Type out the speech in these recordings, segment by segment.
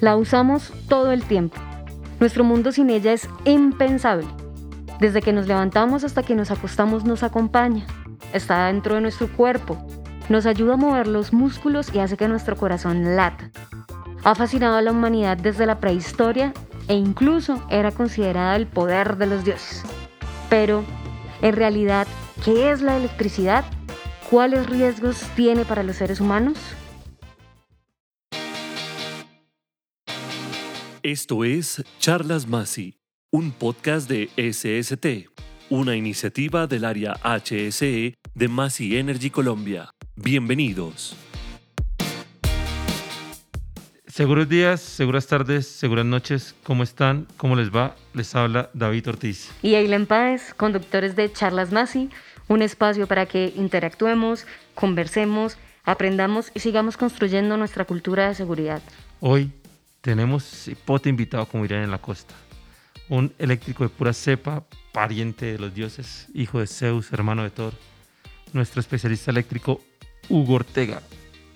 La usamos todo el tiempo. Nuestro mundo sin ella es impensable. Desde que nos levantamos hasta que nos acostamos nos acompaña. Está dentro de nuestro cuerpo. Nos ayuda a mover los músculos y hace que nuestro corazón lata. Ha fascinado a la humanidad desde la prehistoria e incluso era considerada el poder de los dioses. Pero, en realidad, ¿qué es la electricidad? ¿Cuáles riesgos tiene para los seres humanos? Esto es Charlas Masi, un podcast de SST, una iniciativa del área HSE de Masi Energy Colombia. Bienvenidos. Seguros días, seguras tardes, seguras noches. ¿Cómo están? ¿Cómo les va? Les habla David Ortiz. Y Eileen Páez, conductores de Charlas Masi, un espacio para que interactuemos, conversemos, aprendamos y sigamos construyendo nuestra cultura de seguridad. Hoy tenemos cipote invitado, como dirían en la costa. Un eléctrico de pura cepa, pariente de los dioses, hijo de Zeus, hermano de Thor. Nuestro especialista eléctrico, Hugo Ortega.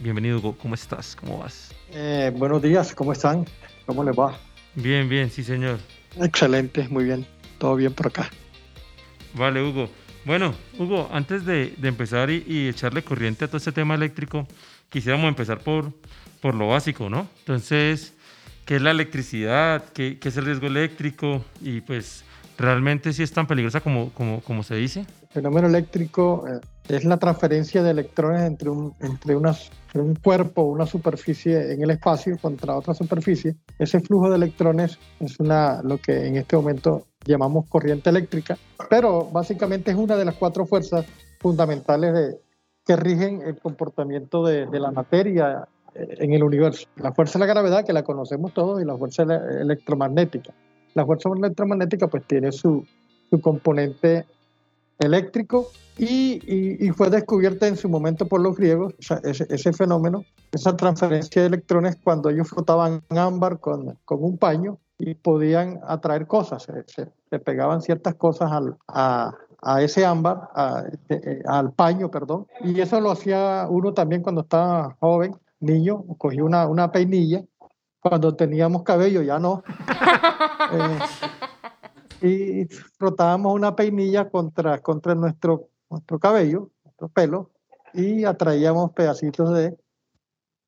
Bienvenido, Hugo. ¿Cómo estás? ¿Cómo vas? Eh, buenos días, ¿cómo están? ¿Cómo les va? Bien, bien, sí, señor. Excelente, muy bien. Todo bien por acá. Vale, Hugo. Bueno, Hugo, antes de, empezar y, echarle corriente a todo este tema eléctrico, quisiéramos empezar por, por lo básico, ¿no? Entonces, ¿qué es la electricidad? ¿Qué, es el riesgo eléctrico? Y pues, ¿realmente sí es tan peligrosa como, como, como se dice? El fenómeno eléctrico eh, es la transferencia de electrones entre un, entre unas, un cuerpo una superficie en el espacio contra otra superficie. Ese flujo de electrones es una, lo que en este momento llamamos corriente eléctrica, pero básicamente es una de las cuatro fuerzas fundamentales de, que rigen el comportamiento de, de la materia en el universo. La fuerza de la gravedad, que la conocemos todos, y la fuerza electromagnética. La fuerza electromagnética pues tiene su, su componente eléctrico y, fue descubierta en su momento por los griegos, ese, fenómeno, esa transferencia de electrones cuando ellos flotaban ámbar con, con un paño y podían atraer cosas, se, pegaban ciertas cosas al, a, a, ese ámbar, eh, al paño, perdón, y eso lo hacía uno también cuando estaba joven, niño, cogía una, una peinilla, cuando teníamos cabello ya no. Eh, y frotábamos una peinilla contra, contra nuestro, nuestro cabello, nuestro pelo, y atraíamos pedacitos de,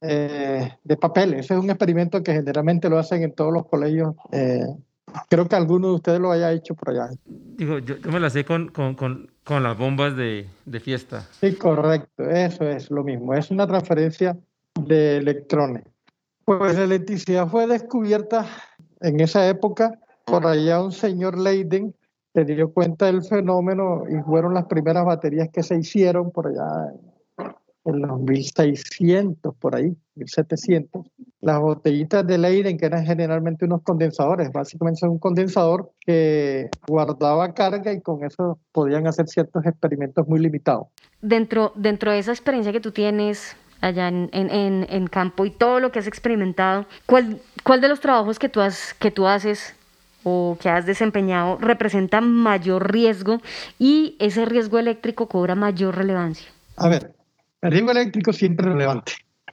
eh, de papel. Ese es un experimento que generalmente lo hacen en todos los colegios. Eh, creo que alguno de ustedes lo haya hecho por allá. Digo, yo, me la sé con, con, con, con las bombas de, de, fiesta. Sí, correcto, eso es lo mismo. Es una transferencia de electrones. Pues la electricidad fue descubierta en esa época por allá un señor Leiden se dio cuenta del fenómeno y fueron las primeras baterías que se hicieron por allá en los 1600, por ahí, 1700. Las botellitas de Leiden, que eran generalmente unos condensadores, básicamente un condensador que guardaba carga y con eso podían hacer ciertos experimentos muy limitados. Dentro, dentro de esa experiencia que tú tienes allá en, en, en campo y todo lo que has experimentado, ¿cuál, cuál de los trabajos que tú, has, que tú haces o que has desempeñado representa mayor riesgo y ese riesgo eléctrico cobra mayor relevancia? A ver, el riesgo eléctrico siempre es relevante.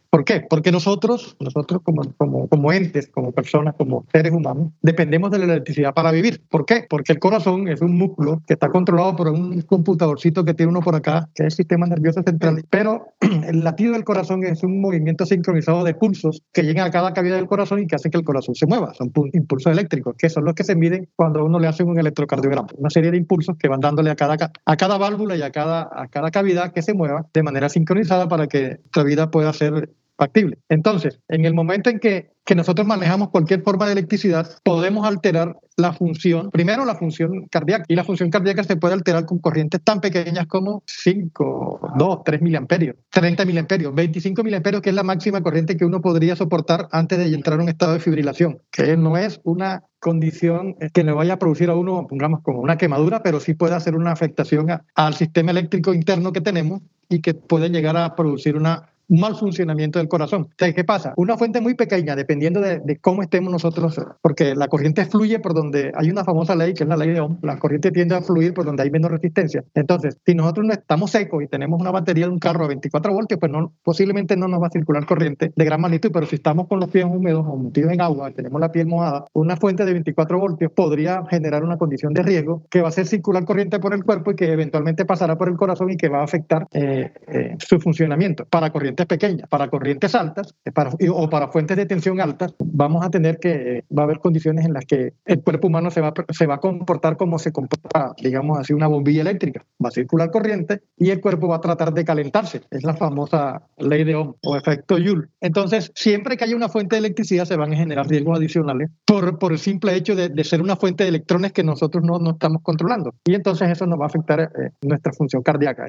¿Por qué? Porque nosotros, nosotros como, como, como entes, como personas, como seres humanos, dependemos de la electricidad para vivir. ¿Por qué? Porque el corazón es un músculo que está controlado por un computadorcito que tiene uno por acá, que es el sistema nervioso central. Pero el latido del corazón es un movimiento sincronizado de pulsos que llegan a cada cavidad del corazón y que hacen que el corazón se mueva. Son impulsos eléctricos, que son los que se miden cuando uno le hace un electrocardiograma. Una serie de impulsos que van dándole a cada, a cada válvula y a cada, a cada cavidad que se mueva de manera sincronizada para que la vida pueda ser factible. Entonces, en el momento en que, que, nosotros manejamos cualquier forma de electricidad, podemos alterar la función, primero la función cardíaca, y la función cardíaca se puede alterar con corrientes tan pequeñas como 5, 2, 3 miliamperios, 30 miliamperios, 25 miliamperios, que es la máxima corriente que uno podría soportar antes de entrar a un estado de fibrilación, que no es una condición que le vaya a producir a uno, pongamos, como una quemadura, pero sí puede hacer una afectación al sistema eléctrico interno que tenemos y que puede llegar a producir una un mal funcionamiento del corazón. ¿qué pasa? Una fuente muy pequeña, dependiendo de, cómo estemos nosotros, porque la corriente fluye por donde hay una famosa ley, que es la ley de Ohm, la corriente tiende a fluir por donde hay menos resistencia. Entonces, si nosotros no estamos secos y tenemos una batería de un carro de 24 voltios, pues no, posiblemente no nos va a circular corriente de gran magnitud, pero si estamos con los pies húmedos o metidos en agua, tenemos la piel mojada, una fuente de 24 voltios podría generar una condición de riesgo que va a hacer circular corriente por el cuerpo y que eventualmente pasará por el corazón y que va a afectar eh, eh, su funcionamiento. Para corrientes pequeñas, para corrientes altas eh, para, o para fuentes de tensión altas, vamos a tener que, va a haber condiciones en las que el cuerpo humano se va, se va a comportar como se comporta, digamos así, una bombilla eléctrica. Va a circular corriente y el cuerpo va a tratar de calentarse. Es la famosa ley de Ohm o efecto Joule. Entonces, siempre que haya una fuente de electricidad se van a generar riesgos adicionales por, por el simple hecho de, de ser una fuente de electrones que nosotros no, no estamos controlando. Y entonces eso nos va a afectar eh, nuestra función cardíaca.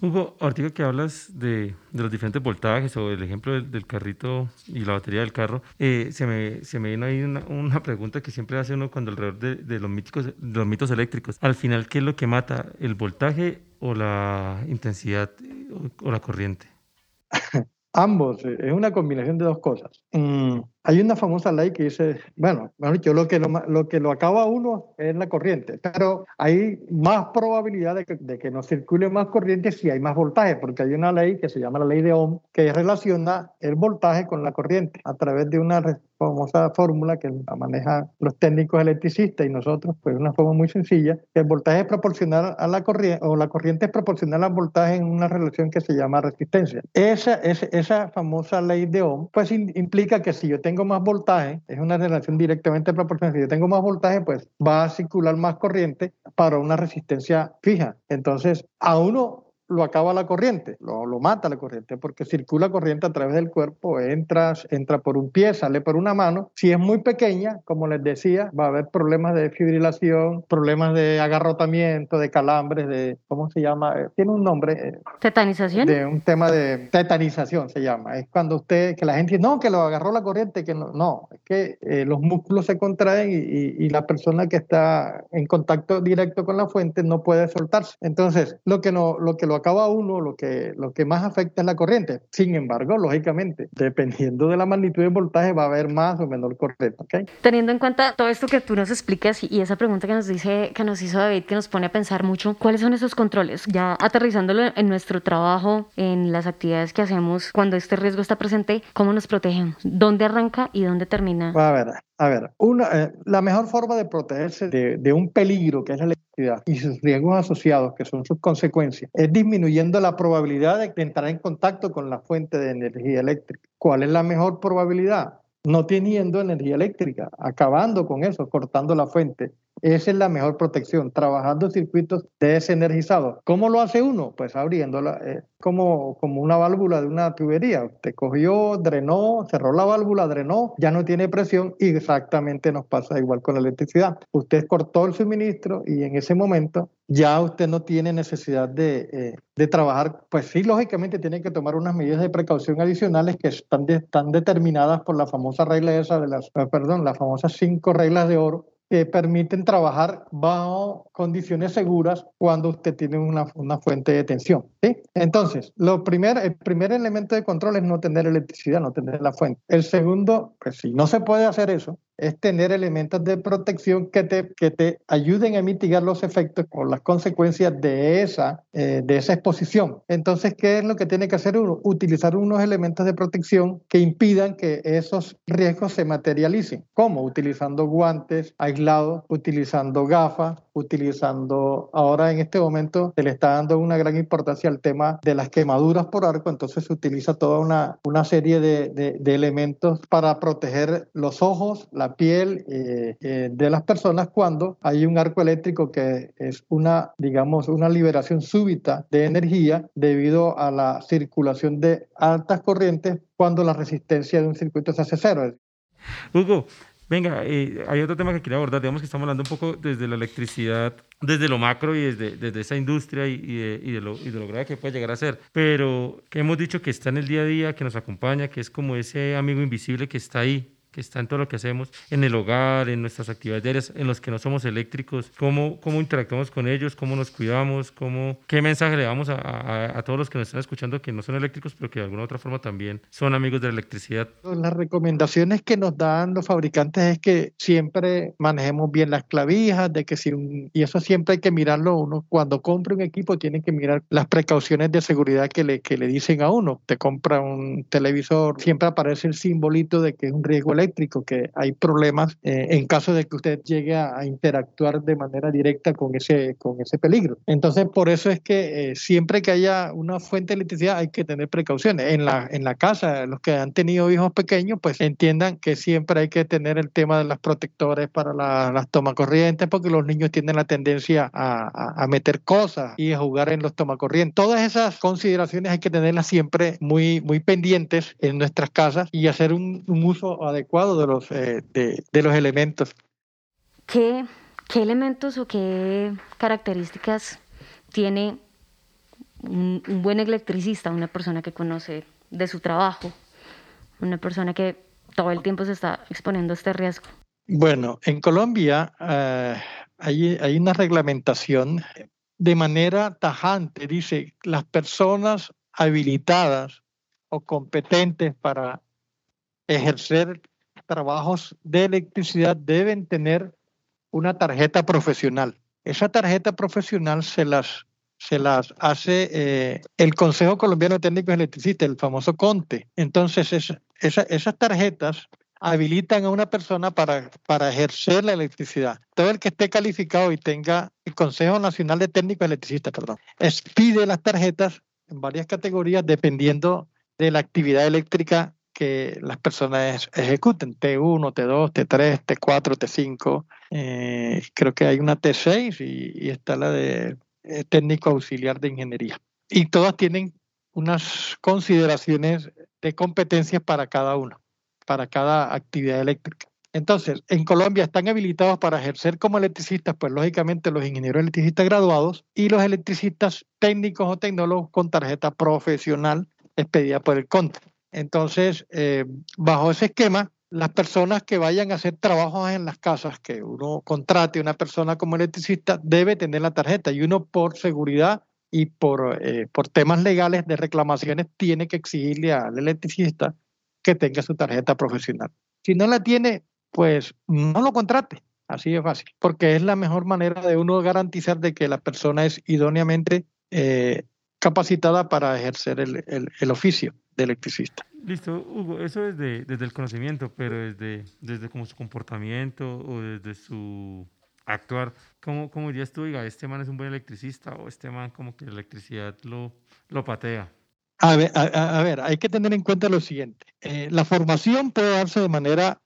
Hugo, ahorita que hablas de, de, los diferentes voltajes o el ejemplo del, carrito y la batería del carro, eh, se, me, se me vino ahí una, pregunta que siempre hace uno cuando alrededor de, los, míticos, de los mitos eléctricos. Al final, ¿qué es lo que mata? ¿El voltaje o la intensidad o la corriente? Ambos, eh, es una combinación de dos cosas. Mm, hay una famosa ley que dice, bueno, dicho, lo que lo, que lo acaba uno es la corriente, pero hay más probabilidad de que, de que circule más corriente si hay más voltaje, porque hay una ley que se llama la ley de Ohm que relaciona el voltaje con la corriente a través de una famosa fórmula que la manejan los técnicos electricistas y nosotros, pues una forma muy sencilla, que el voltaje es proporcional a la corriente, o la corriente es proporcional al voltaje en una relación que se llama resistencia. Esa, esa, famosa ley de Ohm, pues implica que si yo tengo más voltaje, es una relación directamente proporcional. Si yo tengo más voltaje, pues va a circular más corriente para una resistencia fija. Entonces, a uno lo acaba la corriente, lo, lo, mata la corriente, porque circula corriente a través del cuerpo, entra, entra por un pie, sale por una mano. Si es muy pequeña, como les decía, va a haber problemas de fibrilación, problemas de agarrotamiento, de calambres, de, ¿cómo se llama? Eh, tiene un nombre. Eh, ¿Tetanización? De un tema de tetanización se llama. Es cuando usted, que la gente no, que lo agarró la corriente, que no, no, es que eh, los músculos se contraen y, y, y la persona que está en contacto directo con la fuente no puede soltarse. Entonces, lo que, no, lo, que lo acaba uno, lo que, lo que más afecta es la corriente. Sin embargo, lógicamente, dependiendo de la magnitud de voltaje, va a haber más o menor corriente. ¿okay? Teniendo en cuenta todo esto que tú nos explicas y esa pregunta que nos, dice, que nos hizo David, que nos pone a pensar mucho, ¿cuáles son esos controles? Ya aterrizándolo en nuestro trabajo, en las actividades que hacemos cuando este riesgo está presente, ¿cómo nos protegemos? ¿Dónde arranca y dónde termina? A ver, a ver, una, eh, la mejor forma de protegerse de, de, un peligro que es la y sus riesgos asociados, que son sus consecuencias, es disminuyendo la probabilidad de entrar en contacto con la fuente de energía eléctrica. ¿Cuál es la mejor probabilidad? No teniendo energía eléctrica, acabando con eso, cortando la fuente esa es la mejor protección, trabajando circuitos desenergizados. ¿Cómo lo hace uno? Pues abriéndola, eh, como, como una válvula de una tubería. Usted cogió, drenó, cerró la válvula, drenó, ya no tiene presión y exactamente nos pasa igual con la electricidad. Usted cortó el suministro y en ese momento ya usted no tiene necesidad de, eh, de trabajar. Pues sí, lógicamente tiene que tomar unas medidas de precaución adicionales que están, determinadas por la famosa regla de las, eh, perdón, las famosas cinco reglas de oro que permiten trabajar bajo condiciones seguras cuando usted tiene una, una fuente de tensión. Entonces, lo primer, el primer elemento de control es no tener electricidad, no tener la fuente. El segundo, pues si no se puede hacer eso, es tener elementos de protección que te, que te ayuden a mitigar los efectos o las consecuencias de esa, eh, de esa exposición. Entonces, ¿qué es lo que tiene que hacer uno? Utilizar unos elementos de protección que impidan que esos riesgos se materialicen. ¿Cómo? Utilizando guantes aislados, utilizando gafas, utilizando, ahora en este momento se le está dando una gran importancia al tema de las quemaduras por arco, entonces se utiliza toda una, una serie de, de, elementos para proteger los ojos, la piel eh, eh, de las personas cuando hay un arco eléctrico que es una, digamos, una liberación súbita de energía debido a la circulación de altas corrientes cuando la resistencia de un circuito se hace cero. Hugo, Venga, eh, hay otro tema que quería abordar. Digamos que estamos hablando un poco desde la electricidad, desde lo macro y desde, esa industria y de lo grave que puede llegar a ser. Pero que hemos dicho que está en el día a día, que nos acompaña, que es como ese amigo invisible que está ahí, que está en todo lo que hacemos, en el hogar, en nuestras actividades diarias, en los que no somos eléctricos, cómo, cómo interactuamos con ellos, cómo nos cuidamos, cómo, qué mensaje le damos a, a, todos los que nos están escuchando que no son eléctricos, pero que de alguna otra forma también son amigos de la electricidad. Las recomendaciones que nos dan los fabricantes es que siempre manejemos bien las clavijas, de que si y eso siempre hay que mirarlo uno cuando compra un equipo tiene que mirar las precauciones de seguridad que le, que le dicen a uno. Te compra un televisor, siempre aparece el simbolito de que es un riesgo eléctrico, que hay problemas eh, en caso de que usted llegue a, interactuar de manera directa con ese, con ese peligro. Entonces, por eso es que eh, siempre que haya una fuente de electricidad hay que tener precauciones. En la, en la casa, los que han tenido hijos pequeños, pues entiendan que siempre hay que tener el tema de los protectores para las tomas corrientes, porque los niños tienen la tendencia a, a, meter cosas y a jugar en los tomacorrientes. Todas esas consideraciones hay que tenerlas siempre muy, muy pendientes en nuestras casas y hacer un, un uso adecuado de los, eh, de, de, los elementos. ¿Qué, ¿Qué elementos o qué características tiene un, un buen electricista, una persona que conoce de su trabajo, una persona que todo el tiempo se está exponiendo a este riesgo? Bueno, en Colombia uh, hay, hay, una reglamentación de manera tajante, dice, las personas habilitadas o competentes para ejercer trabajos de electricidad deben tener una tarjeta profesional. Esa tarjeta profesional se las, se las hace eh, el Consejo Colombiano de Técnicos Electricistas, el famoso CONTE. Entonces, es, esa, esas tarjetas habilitan a una persona para, para ejercer la electricidad. Todo el que esté calificado y tenga el Consejo Nacional de Técnicos Electricistas, perdón, pide las tarjetas en varias categorías dependiendo de la actividad eléctrica que las personas ejecuten, T1, T2, T3, T4, T5, creo que hay una T6 y, está la de eh, técnico auxiliar de ingeniería. Y todas tienen unas consideraciones de competencias para cada uno para cada actividad eléctrica. Entonces, en Colombia están habilitados para ejercer como electricistas, pues lógicamente los ingenieros electricistas graduados y los electricistas técnicos o tecnólogos con tarjeta profesional expedida por el CONTE. Entonces, eh, bajo ese esquema, las personas que vayan a hacer trabajos en las casas, que uno contrate a una persona como electricista, debe tener la tarjeta y uno por seguridad y por, eh, por temas legales de reclamaciones tiene que exigirle al electricista que tenga su tarjeta profesional. Si no la tiene, pues no lo contrate. Así de fácil, porque es la mejor manera de uno garantizar de que la persona es idóneamente eh, capacitada para ejercer el, el, oficio de electricista. Listo, Hugo, eso es de, desde el conocimiento, pero desde, desde como su comportamiento o desde su actuar, ¿cómo, cómo dirías tú, diga, este man es un buen electricista o este man como que la electricidad lo, lo patea? A ver, a, ver, hay que tener en cuenta lo siguiente. Eh, la formación puede darse de manera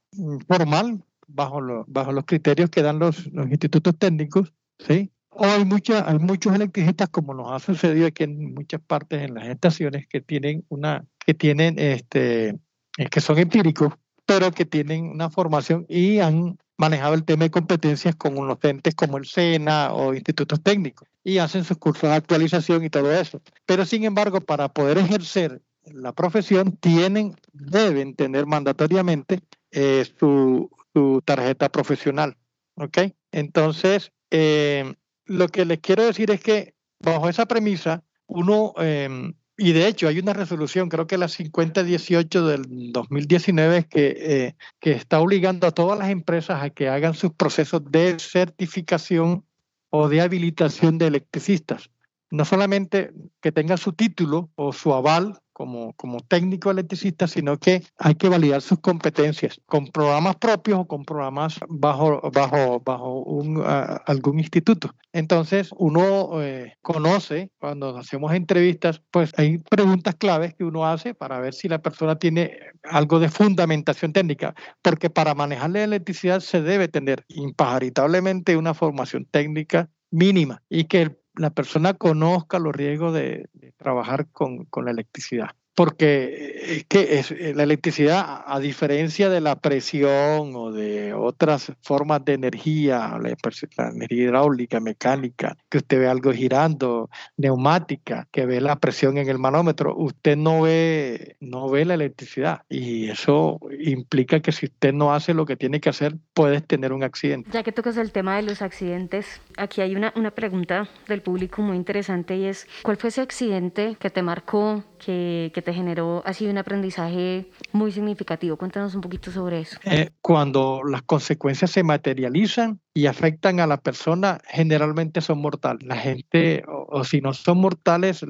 formal, bajo, bajo los criterios que dan los, los institutos técnicos, ¿sí? O hay, mucha, hay muchos electricistas, como nos ha sucedido aquí en muchas partes en las estaciones, que tienen una, que tienen este, eh, que son empíricos, pero que tienen una formación y han manejado el tema de competencias con unos entes como el SENA o institutos técnicos y hacen sus cursos de actualización y todo eso. Pero sin embargo, para poder ejercer la profesión, tienen, deben tener mandatoriamente eh, su, su, tarjeta profesional. ¿Ok? Entonces, eh, lo que les quiero decir es que bajo esa premisa, uno eh, y de hecho hay una resolución, creo que la 5018 del 2019, que, eh, que está obligando a todas las empresas a que hagan sus procesos de certificación o de habilitación de electricistas. No solamente que tengan su título o su aval como, como técnico electricista, sino que hay que validar sus competencias con programas propios o con programas bajo, bajo, bajo un, algún instituto. Entonces, uno eh, conoce, cuando hacemos entrevistas, pues hay preguntas claves que uno hace para ver si la persona tiene algo de fundamentación técnica, porque para manejar la electricidad se debe tener impajaritablemente una formación técnica mínima y que la persona conozca los riesgos de, trabajar con, con, la electricidad. Porque es que es, la electricidad, a diferencia de la presión o de otras formas de energía, la, la energía hidráulica, mecánica, que usted ve algo girando, neumática, que ve la presión en el manómetro, usted no ve, no ve la electricidad. Y eso implica que si usted no hace lo que tiene que hacer, puedes tener un accidente. Ya que tocas el tema de los accidentes, aquí hay una, una pregunta del público muy interesante y es, ¿cuál fue ese accidente que te marcó, que, que te generó así un aprendizaje muy significativo? Cuéntanos un poquito sobre eso. Eh, cuando las consecuencias se materializan y afectan a la persona, generalmente son mortales. La gente, o, si no son mortales,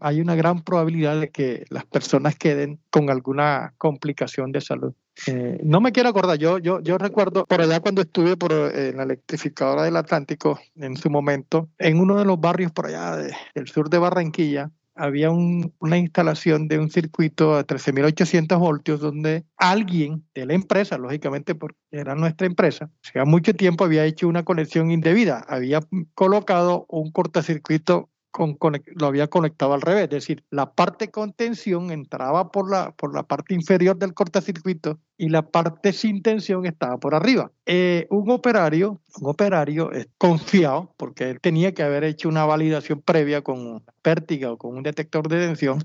hay una gran probabilidad de que las personas queden con alguna complicación de salud. Eh, no me quiero acordar, yo, yo, yo recuerdo por allá cuando estuve por eh, la electrificadora del Atlántico en su momento, en uno de los barrios por allá de, del sur de Barranquilla, había un, una instalación de un circuito a 13.800 voltios donde alguien de la empresa, lógicamente porque era nuestra empresa, hacía mucho tiempo había hecho una conexión indebida, había colocado un cortocircuito con, lo había conectado al revés, es decir, la parte con tensión entraba por la, por la parte inferior del cortocircuito y la parte sin tensión estaba por arriba. Eh, un operario, un operario confiado, porque él tenía que haber hecho una validación previa con pértiga o con un detector de tensión,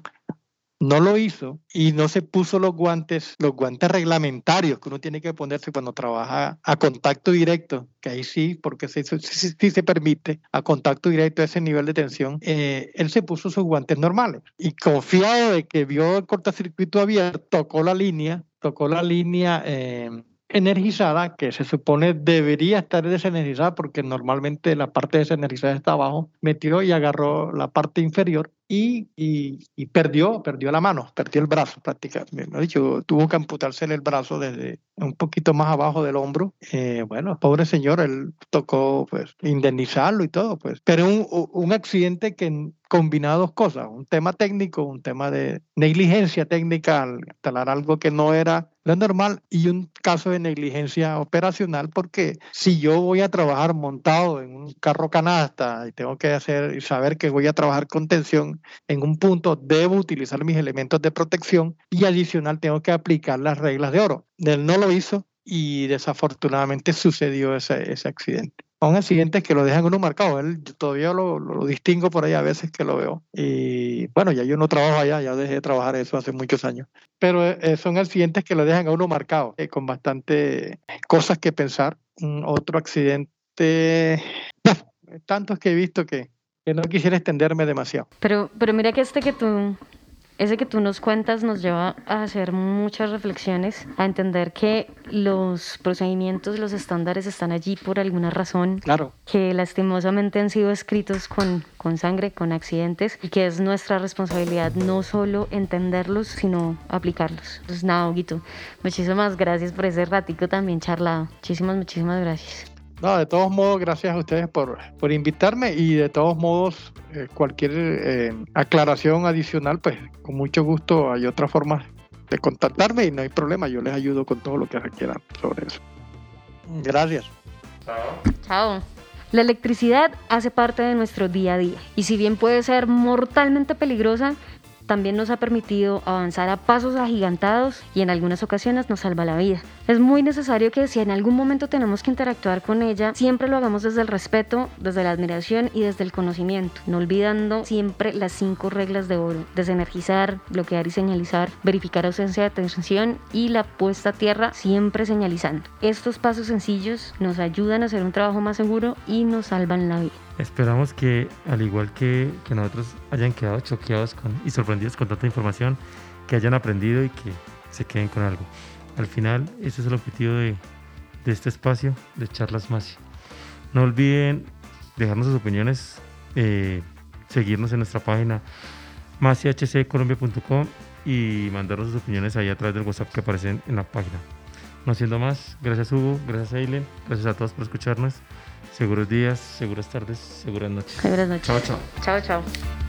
no lo hizo y no se puso los guantes, los guantes reglamentarios que uno tiene que ponerse cuando trabaja a contacto directo, que ahí sí, porque sí se permite a contacto directo a ese nivel de tensión, eh, él se puso sus guantes normales. Y confiado de que vio el cortocircuito abierto, tocó la línea, tocó la línea eh, energizada, que se supone debería estar desenergizada porque normalmente la parte desenergizada está abajo, metió y agarró la parte inferior y, y, y, perdió, perdió la mano, perdió el brazo prácticamente. Me dicho, tuvo que amputarse el brazo desde un poquito más abajo del hombro. Eh, bueno, pobre señor, él tocó pues indemnizarlo y todo, pues. Pero un, un accidente que combina dos cosas, un tema técnico, un tema de negligencia técnica al instalar algo que no era normal y un caso de negligencia operacional porque si yo voy a trabajar montado en un carro canasta y tengo que hacer y saber que voy a trabajar con tensión en un punto, debo utilizar mis elementos de protección y adicional tengo que aplicar las reglas de oro. Él no lo hizo y desafortunadamente sucedió ese, ese accidente. Son accidentes que lo dejan uno marcado. Él, yo todavía lo, lo, distingo por ahí a veces que lo veo. Y bueno, ya yo no trabajo allá, ya dejé de trabajar eso hace muchos años. Pero eh, son accidentes que lo dejan a uno marcado, eh, con bastante cosas que pensar. Otro accidente, tantos que he visto que, que no quisiera extenderme demasiado. Pero, pero mira que este que tú ese que tú nos cuentas nos lleva a hacer muchas reflexiones, a entender que los procedimientos, los estándares están allí por alguna razón, claro. que lastimosamente han sido escritos con, con sangre, con accidentes, y que es nuestra responsabilidad no solo entenderlos, sino aplicarlos. Pues nada, Huguito, muchísimas gracias por ese ratico también charlado. Muchísimas, muchísimas gracias. No, de todos modos, gracias a ustedes por, por invitarme y de todos modos, eh, cualquier eh, aclaración adicional, pues con mucho gusto hay otra forma de contactarme y no hay problema, yo les ayudo con todo lo que requieran sobre eso. Gracias. Chao. Chao. La electricidad hace parte de nuestro día a día y si bien puede ser mortalmente peligrosa, también nos ha permitido avanzar a pasos agigantados y en algunas ocasiones nos salva la vida. Es muy necesario que si en algún momento tenemos que interactuar con ella, siempre lo hagamos desde el respeto, desde la admiración y desde el conocimiento, no olvidando siempre las cinco reglas de oro, desenergizar, bloquear y señalizar, verificar ausencia de tensión y la puesta a tierra siempre señalizando. Estos pasos sencillos nos ayudan a hacer un trabajo más seguro y nos salvan la vida. Esperamos que, al igual que, que nosotros, hayan quedado choqueados con, y sorprendidos con tanta información, que hayan aprendido y que se queden con algo. Al final, ese es el objetivo de, de este espacio de Charlas Masi. No olviden dejarnos sus opiniones, eh, seguirnos en nuestra página masihccolombia.com y mandarnos sus opiniones ahí a través del WhatsApp que aparecen en la página. No siendo más, gracias Hugo, gracias Eileen, gracias a todos por escucharnos. Seguros días, seguras tardes, seguras noches. Seguras noches. Chao, chao. Chao, chao.